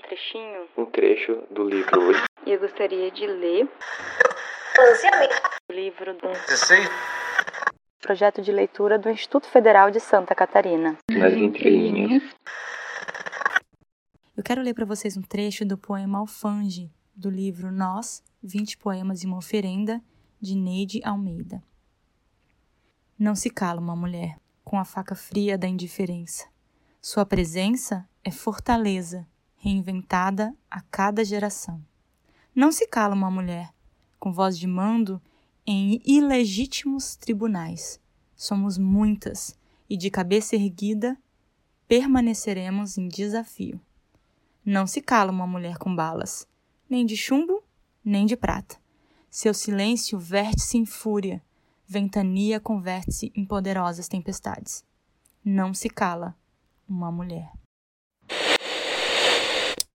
trechinho? Um trecho do livro. E eu gostaria de ler o livro do projeto de leitura do Instituto Federal de Santa Catarina. Nas entrelinhas. Eu quero ler para vocês um trecho do poema Alfange, do livro Nós, 20 Poemas e uma Oferenda, de Neide Almeida. Não se cala uma mulher com a faca fria da indiferença. Sua presença é fortaleza, reinventada a cada geração. Não se cala uma mulher com voz de mando em ilegítimos tribunais. Somos muitas e de cabeça erguida permaneceremos em desafio. Não se cala uma mulher com balas, nem de chumbo, nem de prata. Seu silêncio verte-se em fúria, ventania converte-se em poderosas tempestades. Não se cala uma mulher.